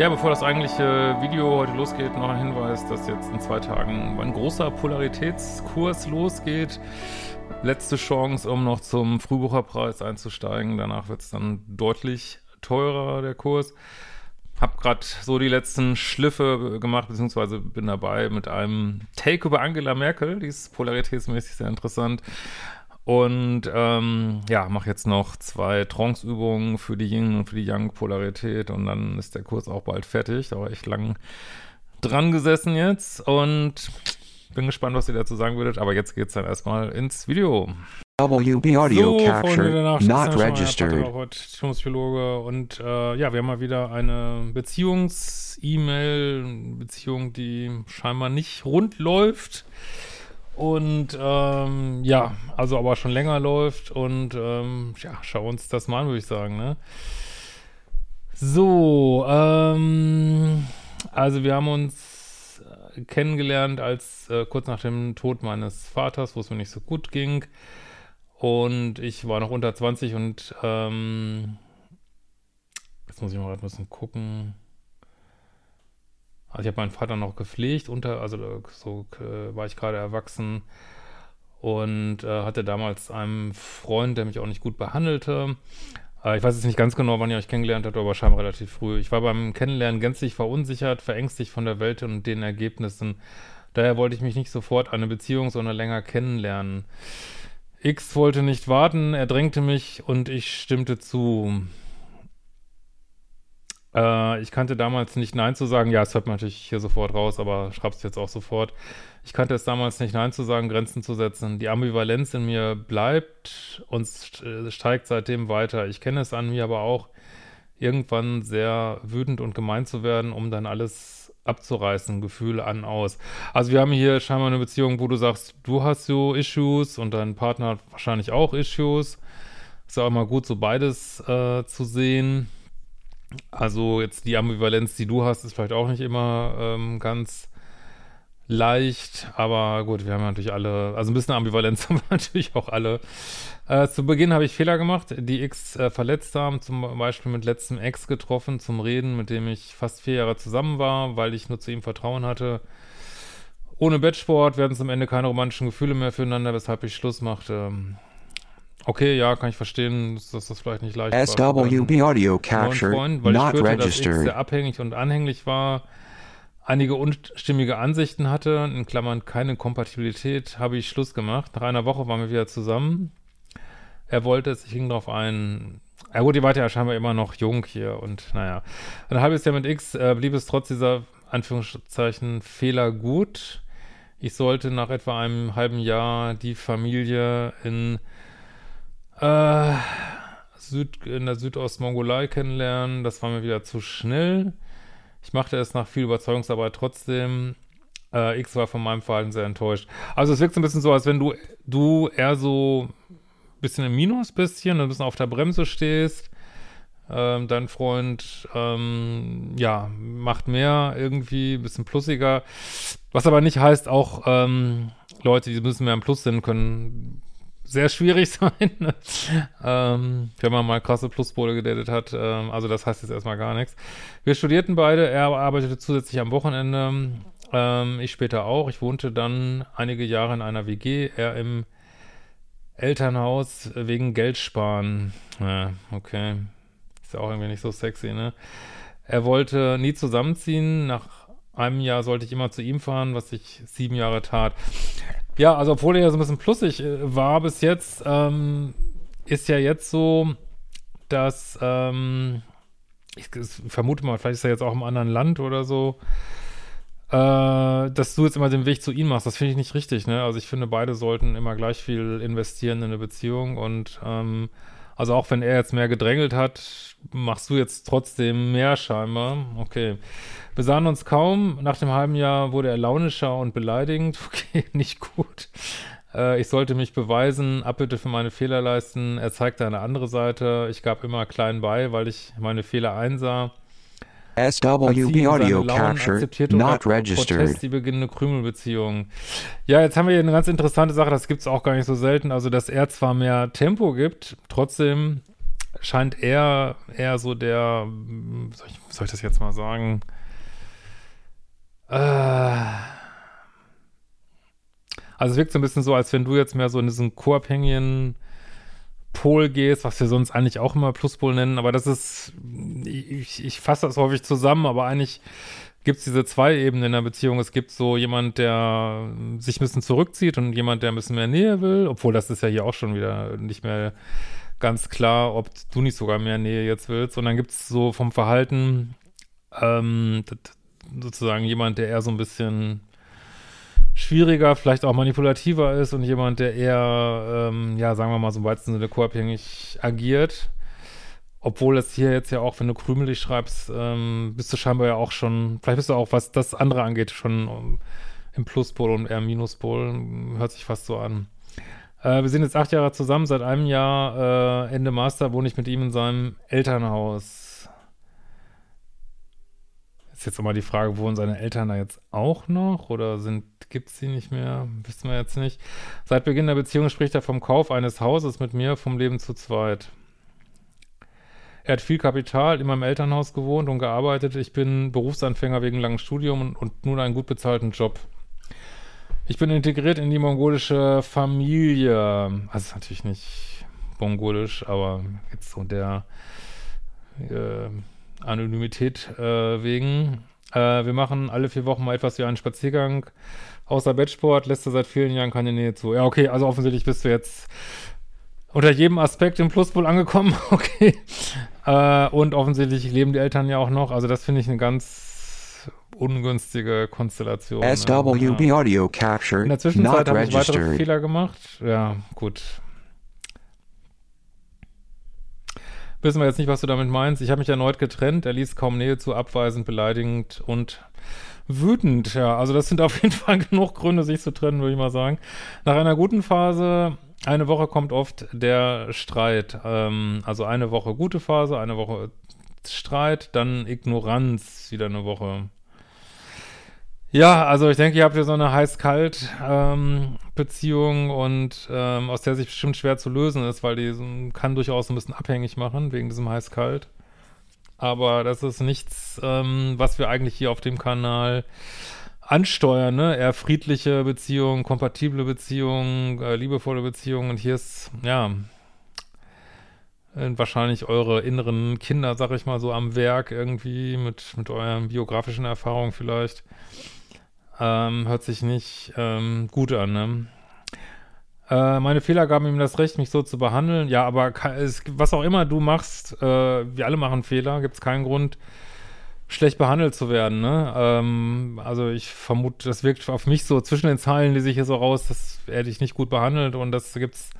Ja, bevor das eigentliche Video heute losgeht, noch ein Hinweis, dass jetzt in zwei Tagen ein großer Polaritätskurs losgeht. Letzte Chance, um noch zum Frühbucherpreis einzusteigen. Danach wird es dann deutlich teurer, der Kurs. Hab gerade so die letzten Schliffe gemacht, beziehungsweise bin dabei mit einem Take über Angela Merkel. Die ist polaritätsmäßig sehr interessant. Und ähm, ja, mache jetzt noch zwei Trance-Übungen für die Yin und für die Yang-Polarität und dann ist der Kurs auch bald fertig. Da war echt lang dran gesessen jetzt und bin gespannt, was ihr dazu sagen würdet. Aber jetzt geht's dann erstmal ins Video. WB Audio so, Capture Nacht, not registered. Psychologe und äh, ja, wir haben mal wieder eine Beziehungs-E-Mail, Beziehung, die scheinbar nicht rund läuft. Und ähm, ja, also aber schon länger läuft und ähm, ja, schau uns das mal an, würde ich sagen, ne? So, ähm, also wir haben uns äh, kennengelernt als äh, kurz nach dem Tod meines Vaters, wo es mir nicht so gut ging. Und ich war noch unter 20 und ähm, jetzt muss ich mal ein bisschen gucken. Also ich habe meinen Vater noch gepflegt, unter, also so äh, war ich gerade erwachsen und äh, hatte damals einen Freund, der mich auch nicht gut behandelte. Äh, ich weiß jetzt nicht ganz genau, wann ihr euch kennengelernt habt, aber scheinbar relativ früh. Ich war beim Kennenlernen gänzlich verunsichert, verängstigt von der Welt und den Ergebnissen. Daher wollte ich mich nicht sofort eine Beziehung, sondern länger kennenlernen. X wollte nicht warten, er drängte mich und ich stimmte zu. Äh, ich kannte damals nicht Nein zu sagen. Ja, es hört man natürlich hier sofort raus, aber schreib's jetzt auch sofort. Ich kannte es damals nicht Nein zu sagen, Grenzen zu setzen. Die Ambivalenz in mir bleibt und st- steigt seitdem weiter. Ich kenne es an mir aber auch, irgendwann sehr wütend und gemein zu werden, um dann alles abzureißen, Gefühle an, aus. Also wir haben hier scheinbar eine Beziehung, wo du sagst, du hast so Issues und dein Partner hat wahrscheinlich auch Issues. Ist ja auch immer gut, so beides äh, zu sehen. Also jetzt die Ambivalenz, die du hast, ist vielleicht auch nicht immer ähm, ganz leicht, aber gut, wir haben natürlich alle, also ein bisschen Ambivalenz haben wir natürlich auch alle. Äh, zu Beginn habe ich Fehler gemacht, die X äh, verletzt haben, zum Beispiel mit letztem Ex getroffen zum Reden, mit dem ich fast vier Jahre zusammen war, weil ich nur zu ihm Vertrauen hatte. Ohne Bettsport werden zum Ende keine romantischen Gefühle mehr füreinander, weshalb ich Schluss machte. Okay, ja, kann ich verstehen, dass dass das vielleicht nicht leicht war. für deinen SWB Audio Capture Freund, weil ich not dass X registered. sehr abhängig und anhänglich war, einige unstimmige Ansichten hatte, in Klammern keine Kompatibilität, habe ich Schluss gemacht. Nach einer Woche waren wir wieder zusammen. Er wollte es, ich ging darauf ein. Ja gut, die war ja scheinbar immer noch jung hier und naja. Ein halbes Jahr mit X äh, blieb es trotz dieser Anführungszeichen Fehler gut. Ich sollte nach etwa einem halben Jahr die Familie in äh, Süd, in der Südostmongolei kennenlernen. Das war mir wieder zu schnell. Ich machte es nach viel Überzeugungsarbeit trotzdem. Äh, X war von meinem Verhalten sehr enttäuscht. Also es wirkt so ein bisschen so, als wenn du, du eher so ein bisschen im Minus bist hier ein bisschen auf der Bremse stehst. Ähm, dein Freund, ähm, ja, macht mehr irgendwie, ein bisschen plussiger. Was aber nicht heißt, auch ähm, Leute, die müssen mehr im Plus sind, können sehr schwierig sein. ne? ähm, wenn man mal krasse Pluspole gedatet hat. Ähm, also das heißt jetzt erstmal gar nichts. Wir studierten beide. Er arbeitete zusätzlich am Wochenende. Ähm, ich später auch. Ich wohnte dann einige Jahre in einer WG. Er im Elternhaus wegen Geldsparen. Ja, okay. Ist ja auch irgendwie nicht so sexy, ne? Er wollte nie zusammenziehen. Nach einem Jahr sollte ich immer zu ihm fahren, was ich sieben Jahre tat. Ja, also obwohl er ja so ein bisschen plussig äh, war bis jetzt, ähm, ist ja jetzt so, dass ähm, ich, ich vermute mal, vielleicht ist er jetzt auch im anderen Land oder so, äh, dass du jetzt immer den Weg zu ihm machst. Das finde ich nicht richtig, ne? Also ich finde, beide sollten immer gleich viel investieren in eine Beziehung und ähm, also auch wenn er jetzt mehr gedrängelt hat, machst du jetzt trotzdem mehr scheinbar. Okay. Wir sahen uns kaum. Nach dem halben Jahr wurde er launischer und beleidigend. Okay, nicht gut. Äh, ich sollte mich beweisen, Abbitte für meine Fehler leisten. Er zeigte eine andere Seite. Ich gab immer klein bei, weil ich meine Fehler einsah. SWB Audio Capture not registered. Protest, die beginnende Krümelbeziehung. Ja, jetzt haben wir hier eine ganz interessante Sache, das gibt es auch gar nicht so selten. Also, dass er zwar mehr Tempo gibt, trotzdem scheint er eher so der, soll ich, soll ich das jetzt mal sagen? Äh, also es wirkt so ein bisschen so, als wenn du jetzt mehr so in diesen co-abhängigen Pol gehst, was wir sonst eigentlich auch immer Pluspol nennen, aber das ist, ich, ich fasse das häufig zusammen, aber eigentlich gibt es diese zwei Ebenen in der Beziehung. Es gibt so jemand, der sich ein bisschen zurückzieht und jemand, der ein bisschen mehr Nähe will, obwohl das ist ja hier auch schon wieder nicht mehr ganz klar, ob du nicht sogar mehr Nähe jetzt willst. Und dann gibt es so vom Verhalten ähm, sozusagen jemand, der eher so ein bisschen schwieriger, vielleicht auch manipulativer ist und jemand, der eher, ähm, ja, sagen wir mal, so im weitesten Sinne co-abhängig agiert. Obwohl es hier jetzt ja auch, wenn du krümelig schreibst, ähm, bist du scheinbar ja auch schon, vielleicht bist du auch, was das andere angeht, schon um, im Pluspol und eher im Minuspol. Hört sich fast so an. Äh, wir sind jetzt acht Jahre zusammen. Seit einem Jahr, äh, Ende Master, wohne ich mit ihm in seinem Elternhaus. Ist jetzt nochmal die Frage, wohnen seine Eltern da jetzt auch noch oder sind, gibt's sie nicht mehr? Wissen wir jetzt nicht. Seit Beginn der Beziehung spricht er vom Kauf eines Hauses mit mir, vom Leben zu zweit. Er hat viel Kapital, immer im Elternhaus gewohnt und gearbeitet. Ich bin Berufsanfänger wegen langem Studium und, und nun einen gut bezahlten Job. Ich bin integriert in die mongolische Familie. Also natürlich nicht mongolisch, aber jetzt so der äh, Anonymität äh, wegen. Äh, wir machen alle vier Wochen mal etwas wie einen Spaziergang. Außer Bettsport lässt er seit vielen Jahren keine Nähe zu. Ja, okay, also offensichtlich bist du jetzt unter jedem Aspekt im Pluspol angekommen. Okay. Äh, und offensichtlich leben die Eltern ja auch noch. Also das finde ich eine ganz ungünstige Konstellation. SWB ja. Audio Capture In der Zwischenzeit not habe ich weitere. Fehler gemacht. Ja, gut. Wissen wir jetzt nicht, was du damit meinst. Ich habe mich erneut getrennt. Er ließ kaum Nähe zu, abweisend, beleidigend und wütend. Ja, also das sind auf jeden Fall genug Gründe, sich zu trennen, würde ich mal sagen. Nach einer guten Phase, eine Woche kommt oft der Streit. Ähm, also eine Woche gute Phase, eine Woche Streit, dann Ignoranz, wieder eine Woche. Ja, also ich denke, ihr habt ja so eine heiß-kalt-Beziehung und ähm, aus der sich bestimmt schwer zu lösen ist, weil die kann durchaus ein bisschen abhängig machen wegen diesem heiß-kalt. Aber das ist nichts, ähm, was wir eigentlich hier auf dem Kanal ansteuern, ne? Eher friedliche Beziehungen, kompatible Beziehungen, äh, liebevolle Beziehungen und hier ist, ja, äh, wahrscheinlich eure inneren Kinder, sag ich mal so, am Werk irgendwie mit, mit euren biografischen Erfahrungen vielleicht. Ähm, hört sich nicht ähm, gut an, ne? Äh, meine Fehler gaben ihm das Recht, mich so zu behandeln. Ja, aber es, was auch immer du machst, äh, wir alle machen Fehler, gibt es keinen Grund, schlecht behandelt zu werden, ne? Ähm, also ich vermute, das wirkt auf mich so, zwischen den Zeilen lese ich hier so raus, dass er dich nicht gut behandelt und das gibt's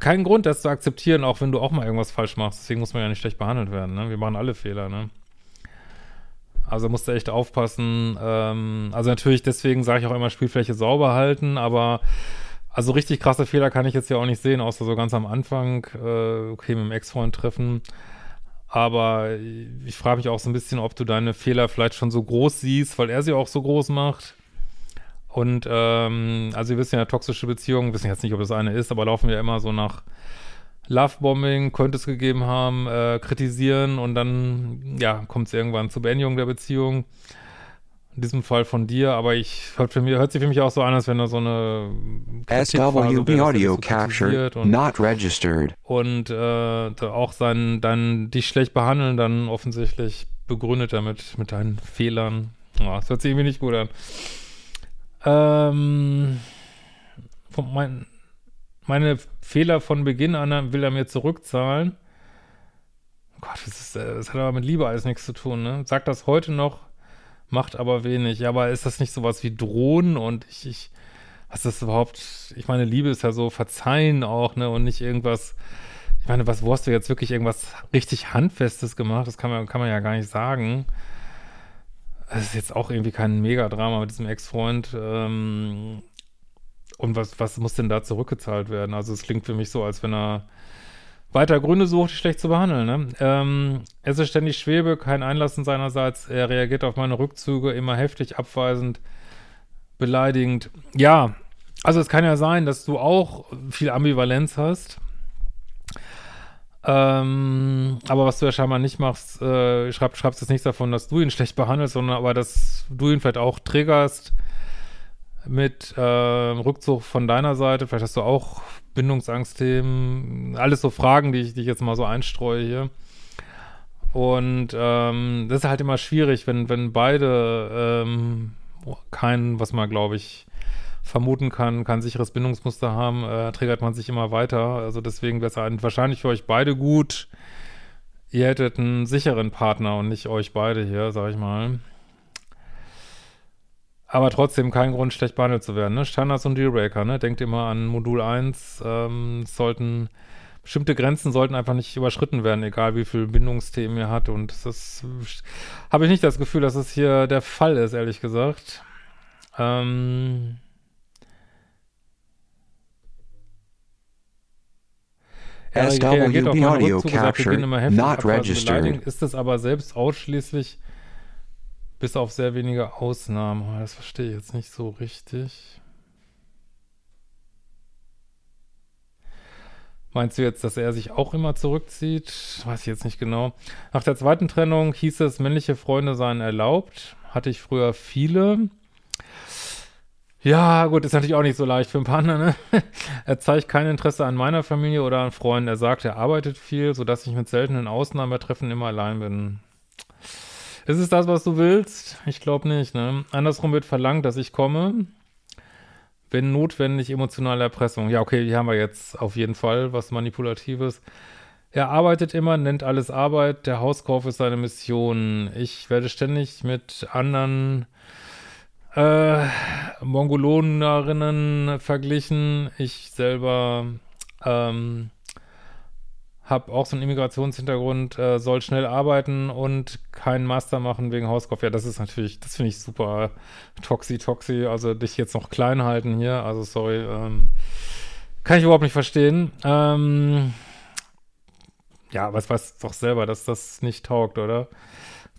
keinen Grund, das zu akzeptieren, auch wenn du auch mal irgendwas falsch machst. Deswegen muss man ja nicht schlecht behandelt werden, ne? Wir machen alle Fehler, ne? Also musst du echt aufpassen. Ähm, also natürlich, deswegen sage ich auch immer, Spielfläche sauber halten, aber also richtig krasse Fehler kann ich jetzt ja auch nicht sehen, außer so ganz am Anfang, äh, okay, mit dem Ex-Freund treffen. Aber ich frage mich auch so ein bisschen, ob du deine Fehler vielleicht schon so groß siehst, weil er sie auch so groß macht. Und ähm, also wir wissen ja, toxische Beziehungen, wissen jetzt nicht, ob das eine ist, aber laufen ja immer so nach Lovebombing, könnte es gegeben haben, äh, kritisieren und dann, ja, kommt es irgendwann zur Beendigung der Beziehung. In diesem Fall von dir, aber ich hört für mich, hört sich für mich auch so an, als wenn da so eine SWB Audio dich so Capture kritisiert und not registered. und äh, auch sein, dann dich schlecht behandeln, dann offensichtlich begründet damit mit deinen Fehlern. Ja, das hört sich irgendwie nicht gut an. Ähm, von mein, meine Fehler von Beginn an will er mir zurückzahlen. Gott, das, ist, äh, das hat aber mit Liebe alles nichts zu tun, ne? Sagt das heute noch, macht aber wenig. Ja, aber ist das nicht sowas wie Drohen und ich, ich, was ist das überhaupt? Ich meine, Liebe ist ja so Verzeihen auch, ne? Und nicht irgendwas, ich meine, was, wo hast du jetzt wirklich irgendwas richtig Handfestes gemacht? Das kann man, kann man ja gar nicht sagen. Das ist jetzt auch irgendwie kein Megadrama mit diesem Ex-Freund. Ähm, und was, was muss denn da zurückgezahlt werden? Also es klingt für mich so, als wenn er weiter Gründe sucht, die schlecht zu behandeln. Ne? Ähm, es ist ständig Schwebe, kein Einlassen seinerseits. Er reagiert auf meine Rückzüge immer heftig, abweisend, beleidigend. Ja, also es kann ja sein, dass du auch viel Ambivalenz hast. Ähm, aber was du ja scheinbar nicht machst, äh, schreib, schreibst jetzt nichts davon, dass du ihn schlecht behandelst, sondern aber, dass du ihn vielleicht auch triggerst mit äh, Rückzug von deiner Seite. Vielleicht hast du auch Bindungsangstthemen, alles so Fragen, die ich, die jetzt mal so einstreue hier. Und ähm, das ist halt immer schwierig, wenn, wenn beide ähm, kein, was man glaube ich vermuten kann, kein sicheres Bindungsmuster haben, äh, triggert man sich immer weiter. Also deswegen wäre es wahrscheinlich für euch beide gut, ihr hättet einen sicheren Partner und nicht euch beide hier, sag ich mal. Aber trotzdem kein Grund, schlecht behandelt zu werden. Ne? Standards und Dealbreaker, ne? Denkt immer an Modul 1, ähm, sollten, bestimmte Grenzen sollten einfach nicht überschritten werden, egal wie viel Bindungsthemen ihr hat. Und das habe ich nicht das Gefühl, dass es hier der Fall ist, ehrlich gesagt. Ähm, SWB Audio Capture, not registered. Ist es aber selbst ausschließlich bis auf sehr wenige Ausnahmen. Das verstehe ich jetzt nicht so richtig. Meinst du jetzt, dass er sich auch immer zurückzieht? Weiß ich jetzt nicht genau. Nach der zweiten Trennung hieß es, männliche Freunde seien erlaubt. Hatte ich früher viele. Ja, gut, ist natürlich auch nicht so leicht für einen Partner, ne? er zeigt kein Interesse an meiner Familie oder an Freunden. Er sagt, er arbeitet viel, sodass ich mit seltenen Ausnahmetreffen immer allein bin. Ist es das, was du willst? Ich glaube nicht, ne? Andersrum wird verlangt, dass ich komme. Wenn notwendig, emotionale Erpressung. Ja, okay, hier haben wir jetzt auf jeden Fall was Manipulatives. Er arbeitet immer, nennt alles Arbeit. Der Hauskauf ist seine Mission. Ich werde ständig mit anderen äh, Mongolonerinnen verglichen. Ich selber ähm, habe auch so einen Immigrationshintergrund, äh, soll schnell arbeiten und keinen Master machen wegen Hauskauf. Ja, das ist natürlich, das finde ich super toxi, toxi. Also dich jetzt noch klein halten hier. Also sorry, ähm, kann ich überhaupt nicht verstehen. Ähm, ja, was weiß doch selber, dass das nicht taugt, oder?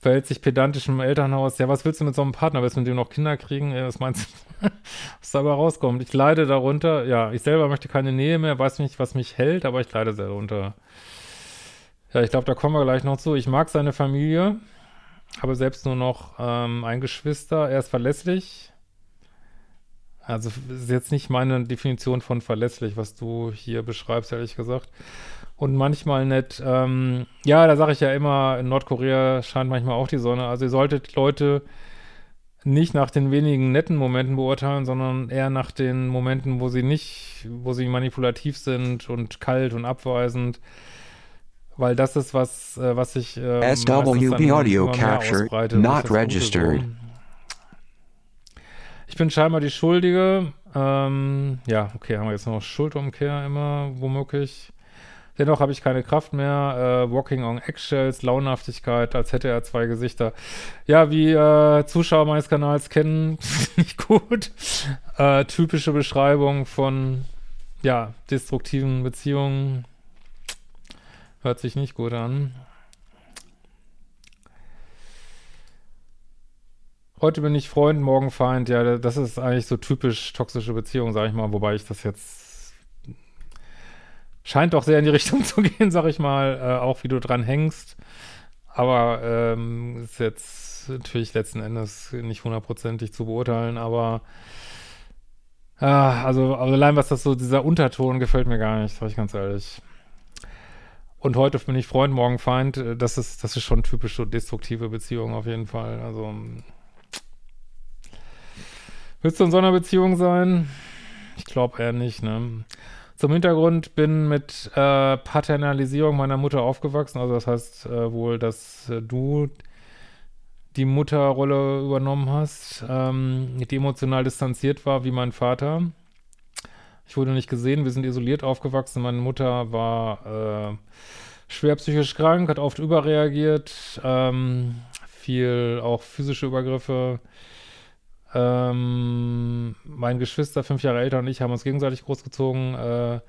Verhält sich pedantisch im Elternhaus. Ja, was willst du mit so einem Partner? Willst du mit dem noch Kinder kriegen? Was meinst du, was dabei rauskommt? Ich leide darunter. Ja, ich selber möchte keine Nähe mehr, weiß nicht, was mich hält, aber ich leide sehr darunter. Ja, ich glaube, da kommen wir gleich noch zu. Ich mag seine Familie, habe selbst nur noch ähm, ein Geschwister. Er ist verlässlich. Also ist jetzt nicht meine Definition von verlässlich, was du hier beschreibst, ehrlich gesagt und manchmal nett. Ähm, ja, da sage ich ja immer, in Nordkorea scheint manchmal auch die Sonne. Also ihr solltet Leute nicht nach den wenigen netten Momenten beurteilen, sondern eher nach den Momenten, wo sie nicht, wo sie manipulativ sind und kalt und abweisend. Weil das ist was, äh, was sich äh, SWB Audio Capture not registered. Ich bin scheinbar die Schuldige. Ähm, ja, okay, haben wir jetzt noch Schuldumkehr immer, womöglich. Dennoch habe ich keine Kraft mehr. Äh, Walking on Eggshells, Launhaftigkeit, als hätte er zwei Gesichter. Ja, wie äh, Zuschauer meines Kanals kennen, nicht gut. Äh, typische Beschreibung von, ja, destruktiven Beziehungen. Hört sich nicht gut an. Heute bin ich Freund, morgen Feind. Ja, das ist eigentlich so typisch toxische Beziehung, sage ich mal, wobei ich das jetzt scheint doch sehr in die Richtung zu gehen, sag ich mal, äh, auch wie du dran hängst. Aber ähm, ist jetzt natürlich letzten Endes nicht hundertprozentig zu beurteilen, aber äh, also, also allein was das so, dieser Unterton gefällt mir gar nicht, sag ich ganz ehrlich. Und heute bin ich Freund, morgen Feind. Äh, das ist, das ist schon typisch so destruktive Beziehung auf jeden Fall. Also willst du in so einer Beziehung sein? Ich glaube eher nicht, ne? Zum Hintergrund bin mit äh, Paternalisierung meiner Mutter aufgewachsen. Also das heißt äh, wohl, dass äh, du die Mutterrolle übernommen hast, ähm, die emotional distanziert war wie mein Vater. Ich wurde nicht gesehen, wir sind isoliert aufgewachsen. Meine Mutter war äh, schwer psychisch krank, hat oft überreagiert, ähm, viel auch physische Übergriffe. Ähm, mein Geschwister, fünf Jahre älter und ich, haben uns gegenseitig großgezogen. Äh,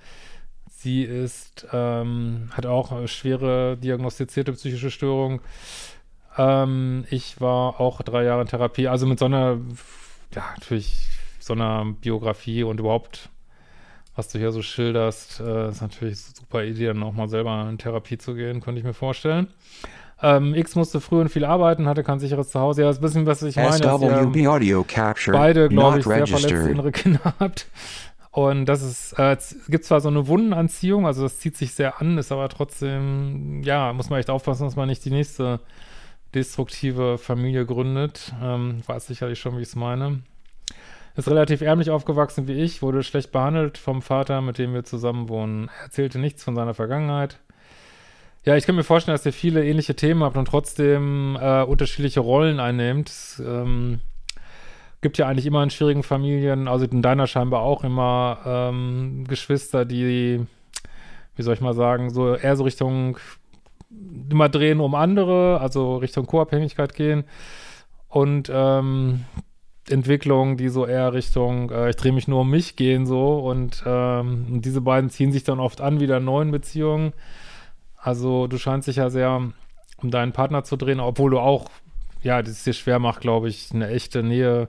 sie ist, ähm, hat auch schwere diagnostizierte psychische Störung. Ähm, ich war auch drei Jahre in Therapie, also mit so einer, ja, natürlich so einer Biografie und überhaupt, was du hier so schilderst, äh, ist natürlich eine super Idee, dann auch mal selber in Therapie zu gehen, könnte ich mir vorstellen. Ähm, X musste früh und viel arbeiten, hatte kein sicheres Zuhause. Ja, das ist ein bisschen, was ich meine. SWB Audio Capture. Beide, glaube ich, sehr verletzte innere Kinder habt. Und das ist, äh, gibt zwar so eine Wundenanziehung, also das zieht sich sehr an, ist aber trotzdem, ja, muss man echt aufpassen, dass man nicht die nächste destruktive Familie gründet. Ähm, weiß sicherlich schon, wie ich es meine. Ist relativ ärmlich aufgewachsen wie ich, wurde schlecht behandelt vom Vater, mit dem wir zusammen wohnen. Er erzählte nichts von seiner Vergangenheit. Ja, ich kann mir vorstellen, dass ihr viele ähnliche Themen habt und trotzdem äh, unterschiedliche Rollen einnehmt. Es ähm, gibt ja eigentlich immer in schwierigen Familien, also in deiner scheinbar auch immer ähm, Geschwister, die, wie soll ich mal sagen, so eher so Richtung immer drehen um andere, also Richtung Co-Abhängigkeit gehen und ähm, Entwicklungen, die so eher Richtung, äh, ich drehe mich nur um mich gehen so und, ähm, und diese beiden ziehen sich dann oft an wieder in neuen Beziehungen. Also du scheinst dich ja sehr um deinen Partner zu drehen, obwohl du auch, ja, das dir schwer macht, glaube ich, eine echte Nähe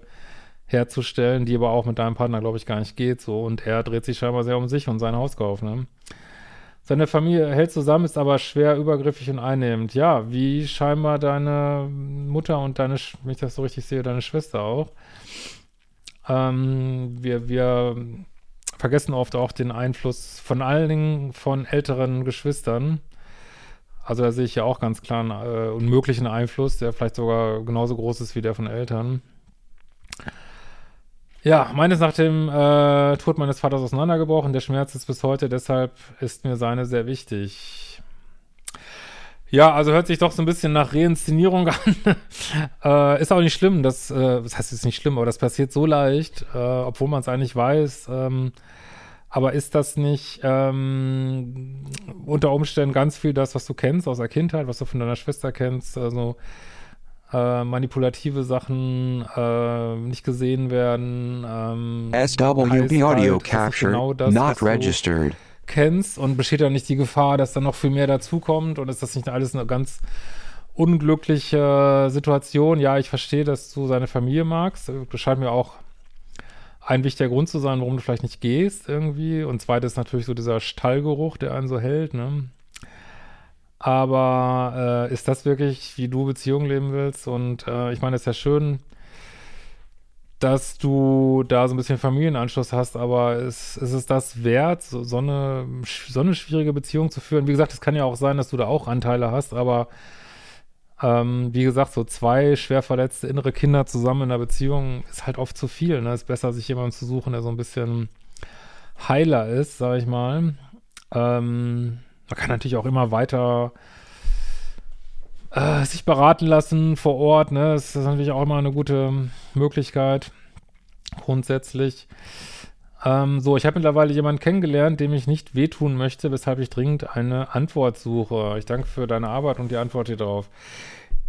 herzustellen, die aber auch mit deinem Partner, glaube ich, gar nicht geht so und er dreht sich scheinbar sehr um sich und sein Hauskauf, ne? Seine Familie hält zusammen, ist aber schwer übergriffig und einnehmend. Ja, wie scheinbar deine Mutter und deine, wenn ich das so richtig sehe, deine Schwester auch. Ähm, wir, wir vergessen oft auch den Einfluss von allen Dingen von älteren Geschwistern. Also da sehe ich ja auch ganz klar einen äh, unmöglichen Einfluss, der vielleicht sogar genauso groß ist wie der von Eltern. Ja, meines nach dem äh, Tod meines Vaters auseinandergebrochen. Der Schmerz ist bis heute, deshalb ist mir seine sehr wichtig. Ja, also hört sich doch so ein bisschen nach Reinszenierung an. äh, ist auch nicht schlimm, das, äh, das heißt, es ist nicht schlimm, aber das passiert so leicht, äh, obwohl man es eigentlich weiß. Ähm, aber ist das nicht ähm, unter Umständen ganz viel das, was du kennst aus der Kindheit, was du von deiner Schwester kennst? Also äh, manipulative Sachen äh, nicht gesehen werden. Ähm, SWB Audio halt, Capture genau das, not registered. kennst und besteht da nicht die Gefahr, dass da noch viel mehr dazukommt und ist das nicht alles eine ganz unglückliche Situation? Ja, ich verstehe, dass du seine Familie magst. Das scheint mir auch ein wichtiger Grund zu sein, warum du vielleicht nicht gehst irgendwie. Und zweites natürlich so dieser Stallgeruch, der einen so hält, ne? Aber äh, ist das wirklich, wie du Beziehung leben willst? Und äh, ich meine, es ist ja schön, dass du da so ein bisschen Familienanschluss hast, aber ist, ist es das wert, so, so, eine, so eine schwierige Beziehung zu führen? Wie gesagt, es kann ja auch sein, dass du da auch Anteile hast, aber ähm, wie gesagt, so zwei schwer verletzte innere Kinder zusammen in einer Beziehung ist halt oft zu viel. Ne? Ist besser, sich jemanden zu suchen, der so ein bisschen heiler ist, sag ich mal. Ähm, man kann natürlich auch immer weiter äh, sich beraten lassen vor Ort. Ne? Das ist natürlich auch immer eine gute Möglichkeit, grundsätzlich. Ähm, so, ich habe mittlerweile jemanden kennengelernt, dem ich nicht wehtun möchte, weshalb ich dringend eine Antwort suche. Ich danke für deine Arbeit und die Antwort hier drauf.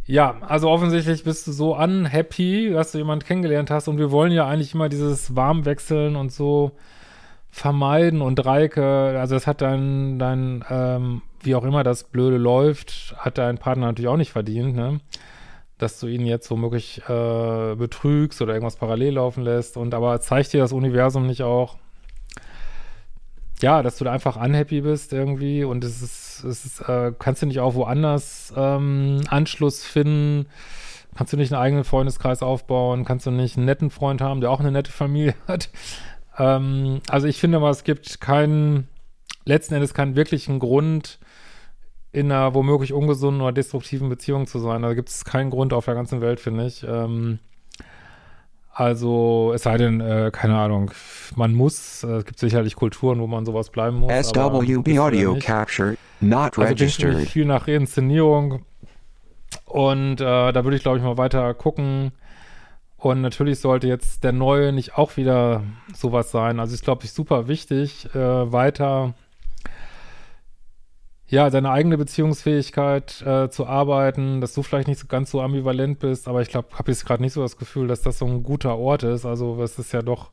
Ja, also offensichtlich bist du so unhappy, dass du jemanden kennengelernt hast und wir wollen ja eigentlich immer dieses Warmwechseln und so vermeiden und Reike, also das hat dein, dein ähm, wie auch immer das Blöde läuft, hat dein Partner natürlich auch nicht verdient, ne? Dass du ihn jetzt womöglich äh, betrügst oder irgendwas parallel laufen lässt. Und aber zeigt dir das Universum nicht auch, ja, dass du da einfach unhappy bist irgendwie und es ist, es ist, äh, kannst du nicht auch woanders ähm, Anschluss finden? Kannst du nicht einen eigenen Freundeskreis aufbauen? Kannst du nicht einen netten Freund haben, der auch eine nette Familie hat? Ähm, also ich finde mal, es gibt keinen, letzten Endes keinen wirklichen Grund, in einer womöglich ungesunden oder destruktiven Beziehung zu sein. Da gibt es keinen Grund auf der ganzen Welt, finde ich. Ähm, Also, es sei denn, äh, keine Ahnung, man muss, äh, es gibt sicherlich Kulturen, wo man sowas bleiben muss. SWB Audio Captured, not also registered. viel nach Inszenierung. Und äh, da würde ich, glaube ich, mal weiter gucken. Und natürlich sollte jetzt der Neue nicht auch wieder sowas sein. Also ist, glaube ich, super wichtig, äh, weiter ja, deine eigene Beziehungsfähigkeit äh, zu arbeiten, dass du vielleicht nicht so ganz so ambivalent bist, aber ich glaube, habe jetzt gerade nicht so das Gefühl, dass das so ein guter Ort ist. Also es ist ja doch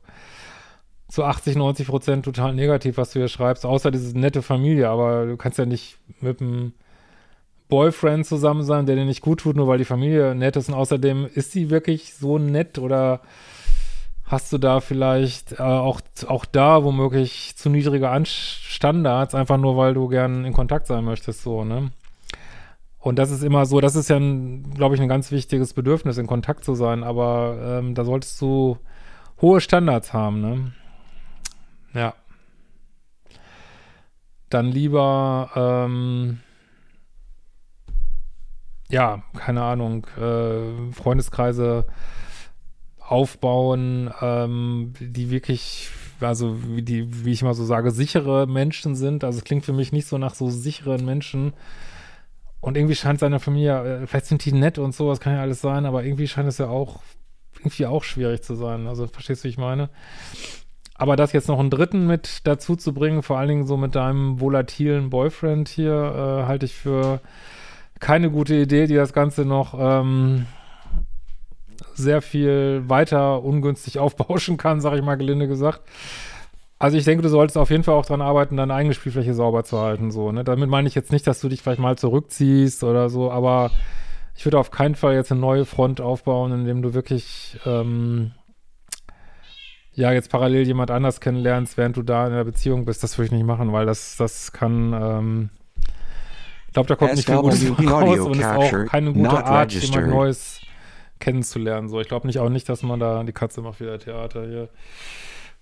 zu 80, 90 Prozent total negativ, was du hier schreibst, außer diese nette Familie, aber du kannst ja nicht mit einem Boyfriend zusammen sein, der dir nicht gut tut, nur weil die Familie nett ist und außerdem ist sie wirklich so nett oder Hast du da vielleicht äh, auch, auch da womöglich zu niedrige An Standards, einfach nur weil du gern in Kontakt sein möchtest, so, ne? Und das ist immer so, das ist ja, glaube ich, ein ganz wichtiges Bedürfnis, in Kontakt zu sein, aber ähm, da solltest du hohe Standards haben, ne? Ja. Dann lieber, ähm, ja, keine Ahnung, äh, Freundeskreise aufbauen, ähm, die wirklich, also wie die, wie ich mal so sage, sichere Menschen sind. Also es klingt für mich nicht so nach so sicheren Menschen. Und irgendwie scheint seine Familie, äh, vielleicht sind die nett und so, das kann ja alles sein, aber irgendwie scheint es ja auch, irgendwie auch schwierig zu sein. Also verstehst du, wie ich meine? Aber das jetzt noch einen dritten mit dazu zu bringen, vor allen Dingen so mit deinem volatilen Boyfriend hier, äh, halte ich für keine gute Idee, die das Ganze noch ähm, sehr viel weiter ungünstig aufbauschen kann, sage ich mal gelinde gesagt. Also ich denke, du solltest auf jeden Fall auch daran arbeiten, deine eigene Spielfläche sauber zu halten. So, ne? Damit meine ich jetzt nicht, dass du dich vielleicht mal zurückziehst oder so, aber ich würde auf keinen Fall jetzt eine neue Front aufbauen, indem du wirklich ähm, ja jetzt parallel jemand anders kennenlernst, während du da in der Beziehung bist. Das würde ich nicht machen, weil das, das kann ähm, ich glaube, da kommt nicht viel Gutes raus und ist auch keine gute Art, jemand Neues kennenzulernen. So, ich glaube nicht auch nicht, dass man da, die Katze macht wieder Theater hier.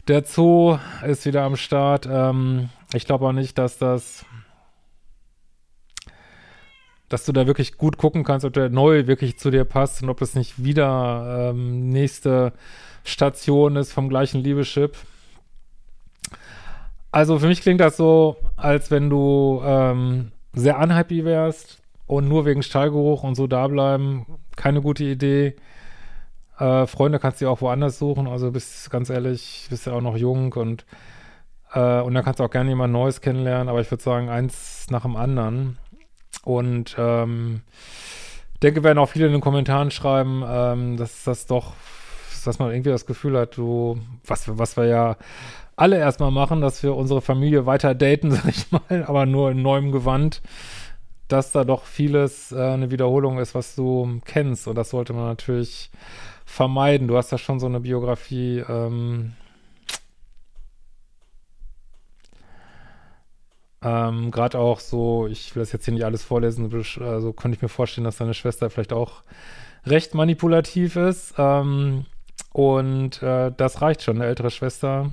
Der Zoo ist wieder am Start. Ähm, ich glaube auch nicht, dass das, dass du da wirklich gut gucken kannst, ob der neu wirklich zu dir passt und ob das nicht wieder ähm, nächste Station ist vom gleichen Liebeschip. Also für mich klingt das so, als wenn du ähm, sehr unhappy wärst und nur wegen Stallgeruch und so da bleiben keine gute Idee. Äh, Freunde kannst du auch woanders suchen. Also bist ganz ehrlich, bist ja auch noch jung und äh, und dann kannst du auch gerne jemand Neues kennenlernen. Aber ich würde sagen, eins nach dem anderen. Und ähm, denke, werden auch viele in den Kommentaren schreiben, ähm, dass das doch, dass man irgendwie das Gefühl hat, du, was, was wir ja alle erstmal machen, dass wir unsere Familie weiter daten, sag ich mal, aber nur in neuem Gewand dass da doch vieles äh, eine Wiederholung ist, was du kennst. Und das sollte man natürlich vermeiden. Du hast ja schon so eine Biografie. Ähm, ähm, Gerade auch so, ich will das jetzt hier nicht alles vorlesen, also könnte ich mir vorstellen, dass deine Schwester vielleicht auch recht manipulativ ist. Ähm, und äh, das reicht schon, eine ältere Schwester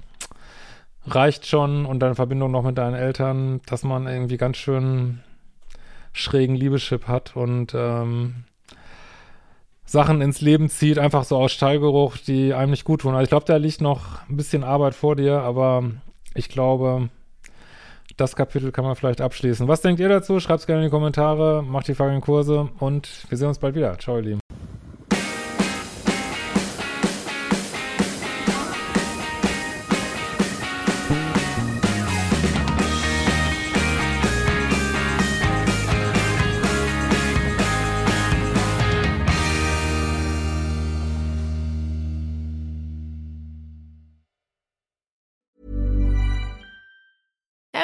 reicht schon und deine Verbindung noch mit deinen Eltern, dass man irgendwie ganz schön schrägen Liebeschip hat und ähm, Sachen ins Leben zieht, einfach so aus Stallgeruch, die einem nicht gut tun. Also ich glaube, da liegt noch ein bisschen Arbeit vor dir, aber ich glaube, das Kapitel kann man vielleicht abschließen. Was denkt ihr dazu? Schreibt es gerne in die Kommentare, macht die folgenden Kurse und wir sehen uns bald wieder. Ciao, ihr Lieben.